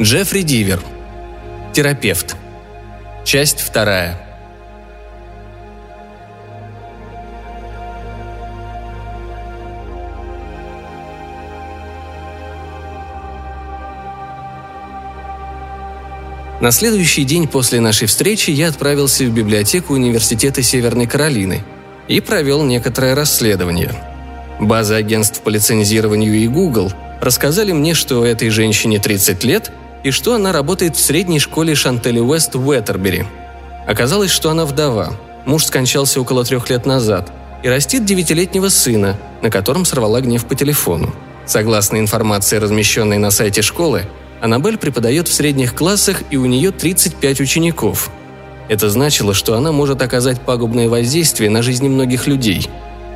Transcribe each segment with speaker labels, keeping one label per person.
Speaker 1: Джеффри Дивер. Терапевт. Часть вторая. На следующий день после нашей встречи я отправился в библиотеку Университета Северной Каролины и провел некоторое расследование. Базы агентств по лицензированию и Google рассказали мне, что этой женщине 30 лет и что она работает в средней школе Шантели Уэст в Уэттербери. Оказалось, что она вдова. Муж скончался около трех лет назад и растит девятилетнего сына, на котором сорвала гнев по телефону. Согласно информации, размещенной на сайте школы, Аннабель преподает в средних классах, и у нее 35 учеников. Это значило, что она может оказать пагубное воздействие на жизни многих людей.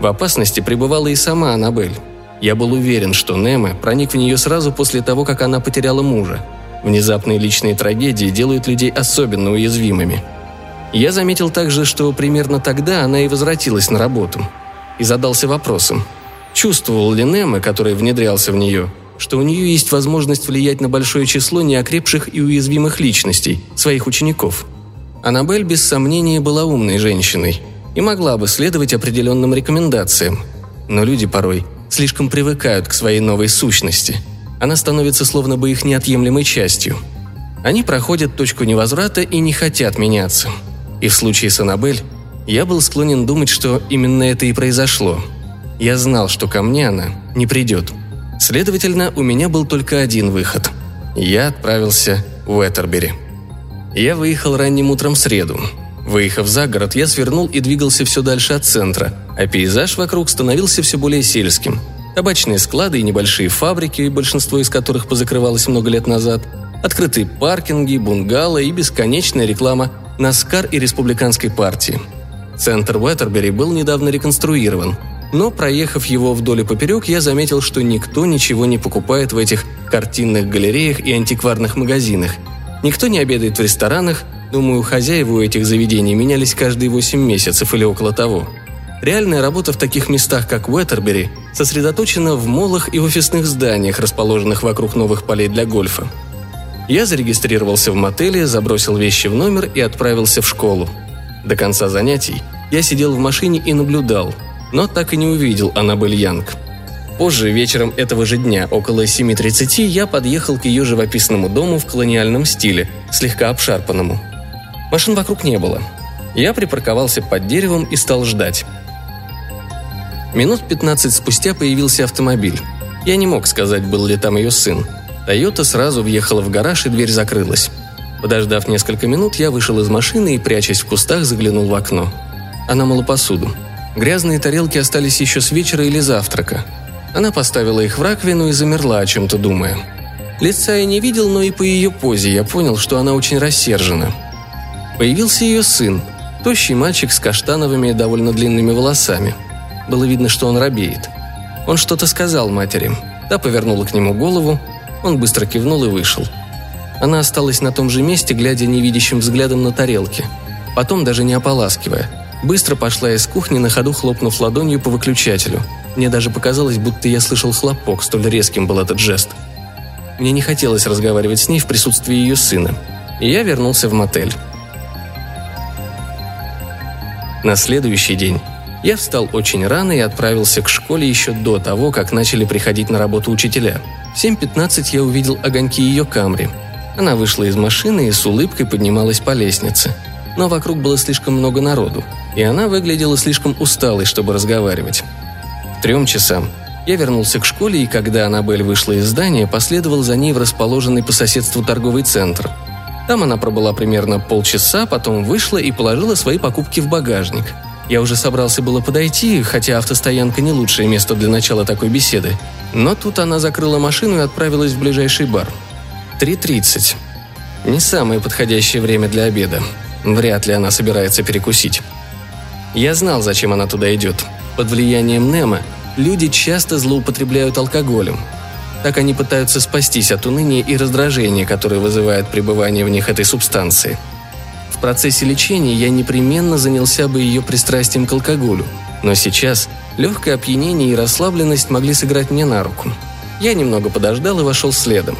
Speaker 1: В опасности пребывала и сама Аннабель. Я был уверен, что Неме проник в нее сразу после того, как она потеряла мужа. Внезапные личные трагедии делают людей особенно уязвимыми. Я заметил также, что примерно тогда она и возвратилась на работу. И задался вопросом, чувствовал ли Неме, который внедрялся в нее, что у нее есть возможность влиять на большое число неокрепших и уязвимых личностей, своих учеников. Аннабель без сомнения была умной женщиной и могла бы следовать определенным рекомендациям. Но люди порой слишком привыкают к своей новой сущности. Она становится словно бы их неотъемлемой частью. Они проходят точку невозврата и не хотят меняться. И в случае с Аннабель я был склонен думать, что именно это и произошло. Я знал, что ко мне она не придет – Следовательно, у меня был только один выход. Я отправился в Уэттербери. Я выехал ранним утром в среду. Выехав за город, я свернул и двигался все дальше от центра, а пейзаж вокруг становился все более сельским. Табачные склады и небольшие фабрики, большинство из которых позакрывалось много лет назад, открытые паркинги, бунгало и бесконечная реклама Наскар и Республиканской партии. Центр Уэттербери был недавно реконструирован – но, проехав его вдоль и поперек, я заметил, что никто ничего не покупает в этих картинных галереях и антикварных магазинах. Никто не обедает в ресторанах, думаю, хозяева у этих заведений менялись каждые 8 месяцев или около того. Реальная работа в таких местах, как Уэттербери, сосредоточена в молах и офисных зданиях, расположенных вокруг новых полей для гольфа. Я зарегистрировался в мотеле, забросил вещи в номер и отправился в школу. До конца занятий я сидел в машине и наблюдал – но так и не увидел Аннабель Янг. Позже, вечером этого же дня, около 7.30, я подъехал к ее живописному дому в колониальном стиле, слегка обшарпанному. Машин вокруг не было. Я припарковался под деревом и стал ждать. Минут 15 спустя появился автомобиль. Я не мог сказать, был ли там ее сын. Тойота сразу въехала в гараж, и дверь закрылась. Подождав несколько минут, я вышел из машины и, прячась в кустах, заглянул в окно. Она мыла посуду. Грязные тарелки остались еще с вечера или завтрака. Она поставила их в раковину и замерла, о чем-то думая. Лица я не видел, но и по ее позе я понял, что она очень рассержена. Появился ее сын, тощий мальчик с каштановыми и довольно длинными волосами. Было видно, что он робеет. Он что-то сказал матери. Та повернула к нему голову, он быстро кивнул и вышел. Она осталась на том же месте, глядя невидящим взглядом на тарелки. Потом, даже не ополаскивая, Быстро пошла из кухни, на ходу хлопнув ладонью по выключателю. Мне даже показалось, будто я слышал хлопок, столь резким был этот жест. Мне не хотелось разговаривать с ней в присутствии ее сына. И я вернулся в мотель. На следующий день я встал очень рано и отправился к школе еще до того, как начали приходить на работу учителя. В 7.15 я увидел огоньки ее камри. Она вышла из машины и с улыбкой поднималась по лестнице. Но вокруг было слишком много народу и она выглядела слишком усталой, чтобы разговаривать. К трем часам я вернулся к школе, и когда Аннабель вышла из здания, последовал за ней в расположенный по соседству торговый центр. Там она пробыла примерно полчаса, потом вышла и положила свои покупки в багажник. Я уже собрался было подойти, хотя автостоянка не лучшее место для начала такой беседы. Но тут она закрыла машину и отправилась в ближайший бар. 3.30. Не самое подходящее время для обеда. Вряд ли она собирается перекусить. Я знал, зачем она туда идет. Под влиянием Немо люди часто злоупотребляют алкоголем. Так они пытаются спастись от уныния и раздражения, которые вызывает пребывание в них этой субстанции. В процессе лечения я непременно занялся бы ее пристрастием к алкоголю, но сейчас легкое опьянение и расслабленность могли сыграть мне на руку. Я немного подождал и вошел следом.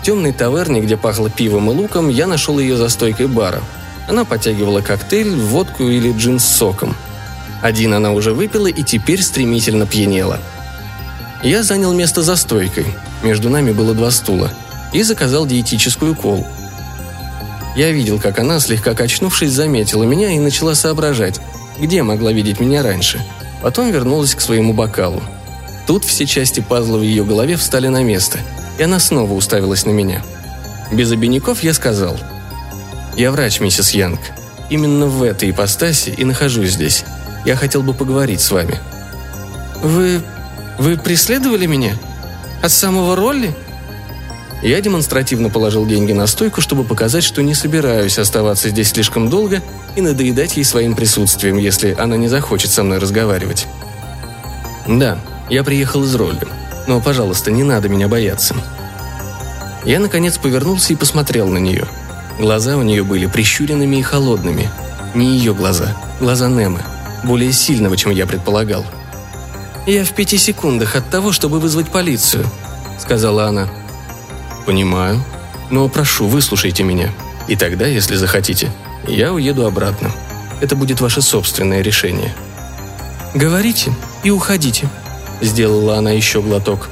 Speaker 1: В темной таверне, где пахло пивом и луком, я нашел ее за стойкой бара. Она подтягивала коктейль, водку или джин с соком. Один она уже выпила и теперь стремительно пьянела. Я занял место за стойкой. Между нами было два стула. И заказал диетическую колу. Я видел, как она, слегка качнувшись, заметила меня и начала соображать, где могла видеть меня раньше. Потом вернулась к своему бокалу. Тут все части пазла в ее голове встали на место, и она снова уставилась на меня. Без обиняков я сказал. «Я врач, миссис Янг. Именно в этой ипостаси и нахожусь здесь. Я хотел бы поговорить с вами».
Speaker 2: «Вы... вы преследовали меня? От самого Ролли?»
Speaker 1: Я демонстративно положил деньги на стойку, чтобы показать, что не собираюсь оставаться здесь слишком долго и надоедать ей своим присутствием, если она не захочет со мной разговаривать. Да, я приехал из Ролли, но, пожалуйста, не надо меня бояться. Я, наконец, повернулся и посмотрел на нее. Глаза у нее были прищуренными и холодными. Не ее глаза, глаза Немы, более сильного, чем я предполагал.
Speaker 2: «Я в пяти секундах от того, чтобы вызвать полицию», — сказала она.
Speaker 1: «Понимаю. Но прошу, выслушайте меня. И тогда, если захотите, я уеду обратно. Это будет ваше собственное решение».
Speaker 2: «Говорите и уходите», — сделала она еще глоток.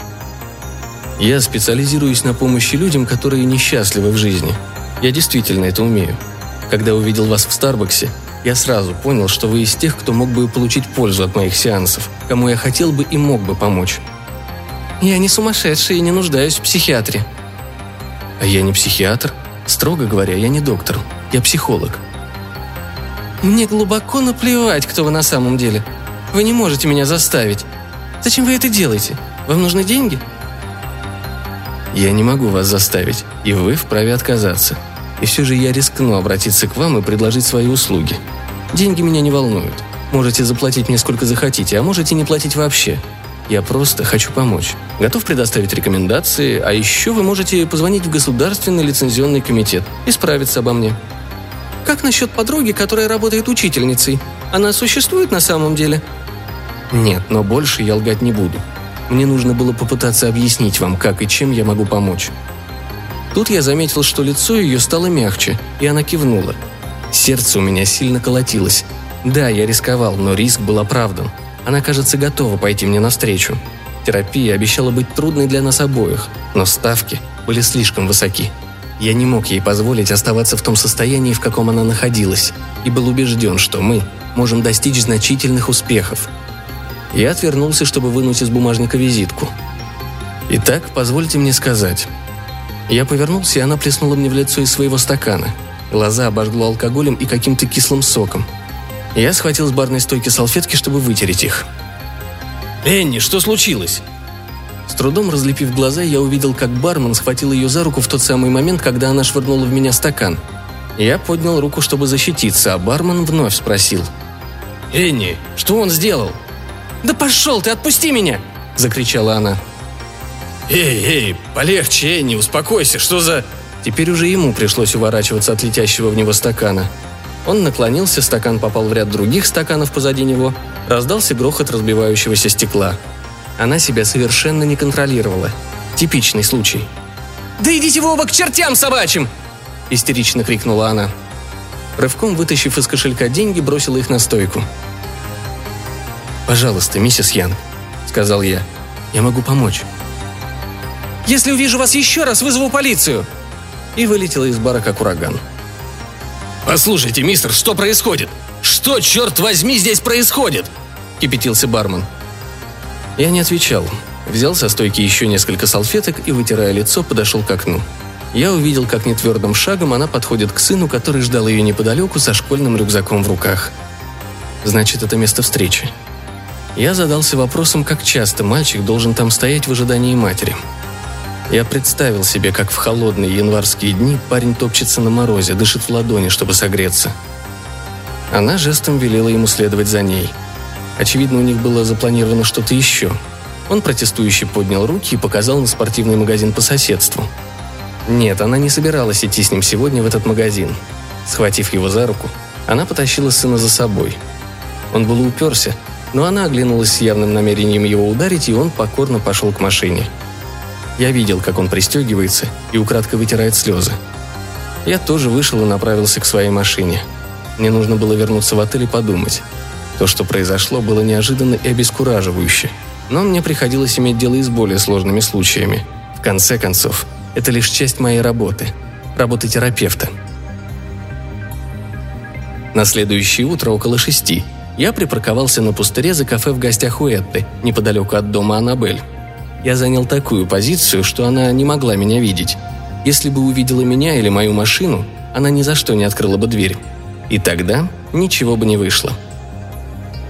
Speaker 1: «Я специализируюсь на помощи людям, которые несчастливы в жизни. Я действительно это умею. Когда увидел вас в Старбаксе, я сразу понял, что вы из тех, кто мог бы получить пользу от моих сеансов, кому я хотел бы и мог бы помочь.
Speaker 2: Я не сумасшедший и не нуждаюсь в психиатре.
Speaker 1: А я не психиатр. Строго говоря, я не доктор. Я психолог.
Speaker 2: Мне глубоко наплевать, кто вы на самом деле. Вы не можете меня заставить. Зачем вы это делаете? Вам нужны деньги?
Speaker 1: Я не могу вас заставить, и вы вправе отказаться. И все же я рискну обратиться к вам и предложить свои услуги. Деньги меня не волнуют. Можете заплатить мне сколько захотите, а можете не платить вообще. Я просто хочу помочь. Готов предоставить рекомендации, а еще вы можете позвонить в Государственный лицензионный комитет и справиться обо мне.
Speaker 2: Как насчет подруги, которая работает учительницей? Она существует на самом деле?
Speaker 1: Нет, но больше я лгать не буду. Мне нужно было попытаться объяснить вам, как и чем я могу помочь. Тут я заметил, что лицо ее стало мягче, и она кивнула. Сердце у меня сильно колотилось. Да, я рисковал, но риск был оправдан. Она, кажется, готова пойти мне навстречу. Терапия обещала быть трудной для нас обоих, но ставки были слишком высоки. Я не мог ей позволить оставаться в том состоянии, в каком она находилась, и был убежден, что мы можем достичь значительных успехов. Я отвернулся, чтобы вынуть из бумажника визитку. «Итак, позвольте мне сказать». Я повернулся, и она плеснула мне в лицо из своего стакана. Глаза обожгло алкоголем и каким-то кислым соком. Я схватил с барной стойки салфетки, чтобы вытереть их.
Speaker 3: «Энни, что случилось?»
Speaker 1: С трудом разлепив глаза, я увидел, как бармен схватил ее за руку в тот самый момент, когда она швырнула в меня стакан. Я поднял руку, чтобы защититься, а бармен вновь спросил.
Speaker 3: «Энни, что он сделал?»
Speaker 2: «Да пошел ты, отпусти меня!» – закричала она.
Speaker 3: «Эй, эй, полегче, Энни, успокойся, что за...»
Speaker 1: Теперь уже ему пришлось уворачиваться от летящего в него стакана. Он наклонился, стакан попал в ряд других стаканов позади него. Раздался грохот разбивающегося стекла. Она себя совершенно не контролировала. Типичный случай.
Speaker 2: «Да идите вы оба к чертям собачьим!»
Speaker 1: – истерично крикнула она. Рывком вытащив из кошелька деньги, бросила их на стойку. «Пожалуйста, миссис Ян», – сказал я. «Я могу помочь».
Speaker 2: «Если увижу вас еще раз, вызову полицию!»
Speaker 1: И вылетела из бара как ураган.
Speaker 3: «Послушайте, мистер, что происходит? Что, черт возьми, здесь происходит?» – кипятился бармен.
Speaker 1: Я не отвечал. Взял со стойки еще несколько салфеток и, вытирая лицо, подошел к окну. Я увидел, как нетвердым шагом она подходит к сыну, который ждал ее неподалеку со школьным рюкзаком в руках. Значит, это место встречи. Я задался вопросом, как часто мальчик должен там стоять в ожидании матери – я представил себе, как в холодные январские дни парень топчется на морозе, дышит в ладони, чтобы согреться. Она жестом велела ему следовать за ней. Очевидно, у них было запланировано что-то еще. Он протестующий поднял руки и показал на спортивный магазин по соседству. Нет, она не собиралась идти с ним сегодня в этот магазин. Схватив его за руку, она потащила сына за собой. Он был уперся, но она оглянулась с явным намерением его ударить, и он покорно пошел к машине – Я видел, как он пристегивается и украдкой вытирает слезы. Я тоже вышел и направился к своей машине. Мне нужно было вернуться в отель и подумать. То, что произошло, было неожиданно и обескураживающе. Но мне приходилось иметь дело и с более сложными случаями. В конце концов, это лишь часть моей работы. Работы терапевта. На следующее утро около шести я припарковался на пустыре за кафе в гостях у Этты, неподалеку от дома Аннабель. Я занял такую позицию, что она не могла меня видеть. Если бы увидела меня или мою машину, она ни за что не открыла бы дверь. И тогда ничего бы не вышло.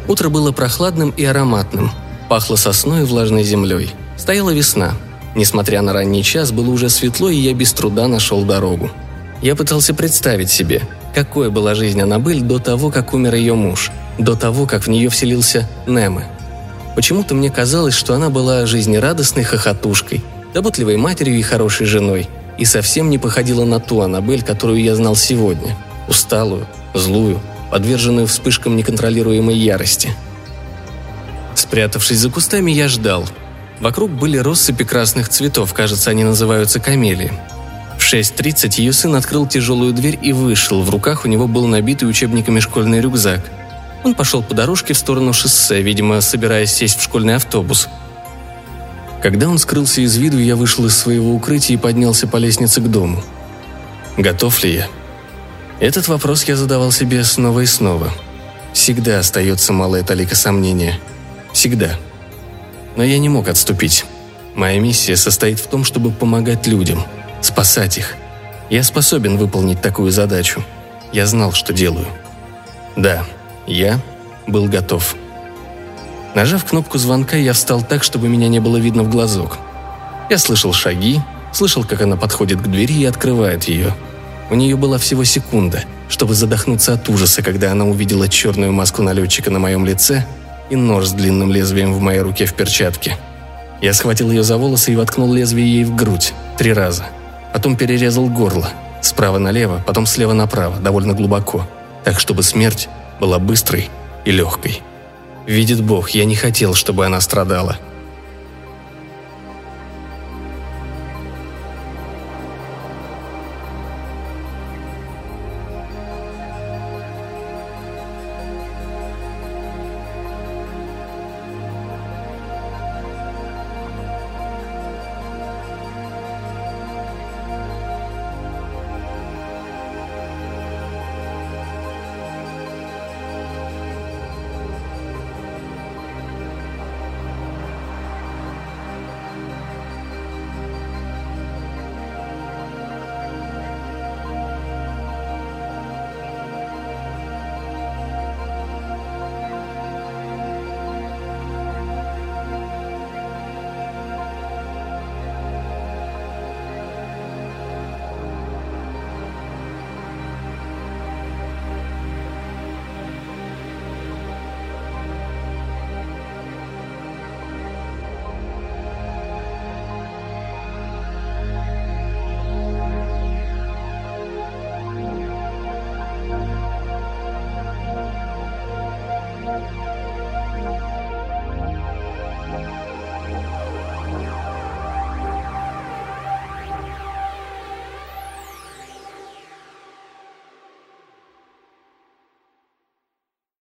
Speaker 1: Утро было прохладным и ароматным. Пахло сосной и влажной землей. Стояла весна. Несмотря на ранний час, было уже светло, и я без труда нашел дорогу. Я пытался представить себе, какой была жизнь Аннабель до того, как умер ее муж, до того, как в нее вселился Немы. Почему-то мне казалось, что она была жизнерадостной хохотушкой, заботливой матерью и хорошей женой, и совсем не походила на ту Аннабель, которую я знал сегодня. Усталую, злую, подверженную вспышкам неконтролируемой ярости. Спрятавшись за кустами, я ждал. Вокруг были россыпи красных цветов, кажется, они называются камелии. В 6.30 ее сын открыл тяжелую дверь и вышел. В руках у него был набитый учебниками школьный рюкзак. Он пошел по дорожке в сторону шоссе, видимо, собираясь сесть в школьный автобус. Когда он скрылся из виду, я вышел из своего укрытия и поднялся по лестнице к дому. Готов ли я? Этот вопрос я задавал себе снова и снова. Всегда остается малая талика сомнения. Всегда. Но я не мог отступить. Моя миссия состоит в том, чтобы помогать людям, спасать их. Я способен выполнить такую задачу. Я знал, что делаю. Да, я был готов. Нажав кнопку звонка, я встал так, чтобы меня не было видно в глазок. Я слышал шаги, слышал, как она подходит к двери и открывает ее. У нее была всего секунда, чтобы задохнуться от ужаса, когда она увидела черную маску налетчика на моем лице и нож с длинным лезвием в моей руке в перчатке. Я схватил ее за волосы и воткнул лезвие ей в грудь три раза. Потом перерезал горло. Справа налево, потом слева направо, довольно глубоко. Так, чтобы смерть была быстрой и легкой. Видит Бог, я не хотел, чтобы она страдала.